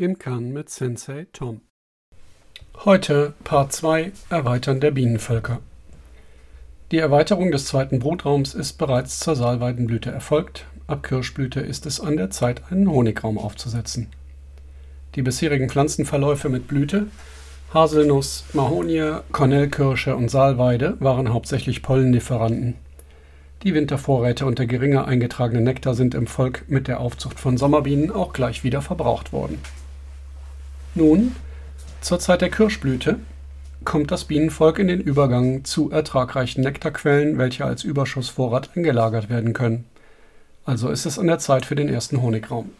im Kern mit Sensei Tom. Heute Part 2 Erweitern der Bienenvölker. Die Erweiterung des zweiten Brutraums ist bereits zur Salweidenblüte erfolgt. Ab Kirschblüte ist es an der Zeit, einen Honigraum aufzusetzen. Die bisherigen Pflanzenverläufe mit Blüte, Haselnuss, Mahonie, Kornellkirsche und Salweide waren hauptsächlich Pollennieferanten. Die Wintervorräte und der geringer eingetragene Nektar sind im Volk mit der Aufzucht von Sommerbienen auch gleich wieder verbraucht worden. Nun, zur Zeit der Kirschblüte, kommt das Bienenvolk in den Übergang zu ertragreichen Nektarquellen, welche als Überschussvorrat eingelagert werden können. Also ist es an der Zeit für den ersten Honigraum.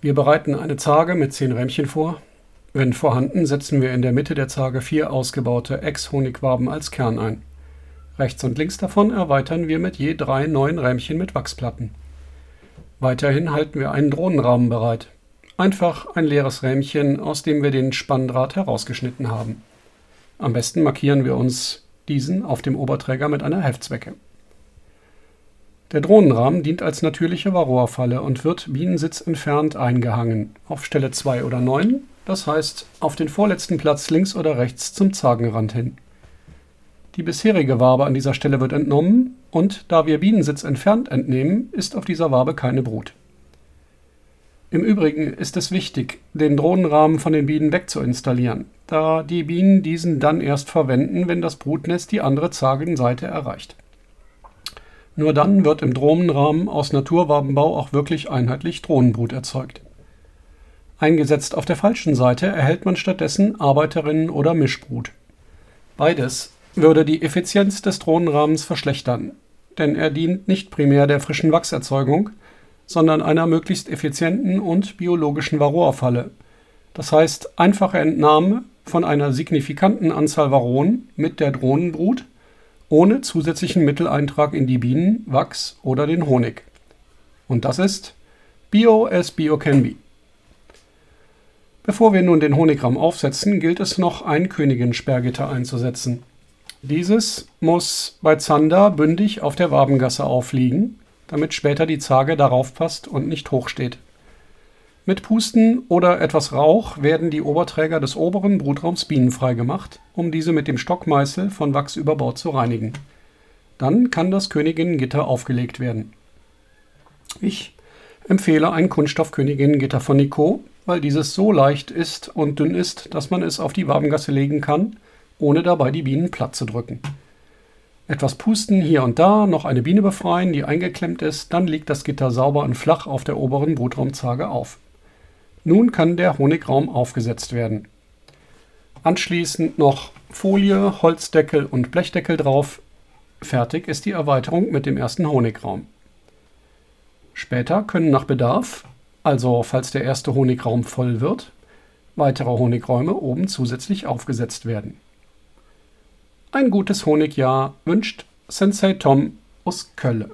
Wir bereiten eine Zarge mit zehn Rämmchen vor. Wenn vorhanden, setzen wir in der Mitte der Zarge vier ausgebaute Ex-Honigwaben als Kern ein. Rechts und links davon erweitern wir mit je drei neuen Rähmchen mit Wachsplatten. Weiterhin halten wir einen Drohnenrahmen bereit. Einfach ein leeres Rähmchen, aus dem wir den Spanndraht herausgeschnitten haben. Am besten markieren wir uns diesen auf dem Oberträger mit einer Heftzwecke. Der Drohnenrahmen dient als natürliche Varroafalle und wird Bienensitz entfernt eingehangen, auf Stelle 2 oder 9, das heißt auf den vorletzten Platz links oder rechts zum Zagenrand hin. Die bisherige Wabe an dieser Stelle wird entnommen und da wir Bienensitz entfernt entnehmen, ist auf dieser Wabe keine Brut. Im Übrigen ist es wichtig, den Drohnenrahmen von den Bienen wegzuinstallieren, da die Bienen diesen dann erst verwenden, wenn das Brutnest die andere Zagenseite erreicht. Nur dann wird im Drohnenrahmen aus Naturwabenbau auch wirklich einheitlich Drohnenbrut erzeugt. Eingesetzt auf der falschen Seite erhält man stattdessen Arbeiterinnen oder Mischbrut. Beides würde die Effizienz des Drohnenrahmens verschlechtern, denn er dient nicht primär der frischen Wachserzeugung, sondern einer möglichst effizienten und biologischen Varroafalle. Das heißt einfache Entnahme von einer signifikanten Anzahl Varroen mit der Drohnenbrut ohne zusätzlichen Mitteleintrag in die Bienen, Wachs oder den Honig. Und das ist Bio as Bio can be. Bevor wir nun den Honigraum aufsetzen, gilt es noch ein Königin-Sperrgitter einzusetzen. Dieses muss bei Zander bündig auf der Wabengasse aufliegen, damit später die Zage darauf passt und nicht hoch steht. Mit Pusten oder etwas Rauch werden die Oberträger des oberen Brutraums bienenfrei gemacht, um diese mit dem Stockmeißel von Wachs über Bord zu reinigen. Dann kann das Königinnengitter aufgelegt werden. Ich empfehle ein Kunststoff-Königinnengitter von Nico, weil dieses so leicht ist und dünn ist, dass man es auf die Wabengasse legen kann ohne dabei die Bienen platt zu drücken. Etwas pusten hier und da, noch eine Biene befreien, die eingeklemmt ist, dann liegt das Gitter sauber und flach auf der oberen Brutraumzage auf. Nun kann der Honigraum aufgesetzt werden. Anschließend noch Folie, Holzdeckel und Blechdeckel drauf. Fertig ist die Erweiterung mit dem ersten Honigraum. Später können nach Bedarf, also falls der erste Honigraum voll wird, weitere Honigräume oben zusätzlich aufgesetzt werden. Ein gutes Honigjahr wünscht Sensei Tom aus Kölle.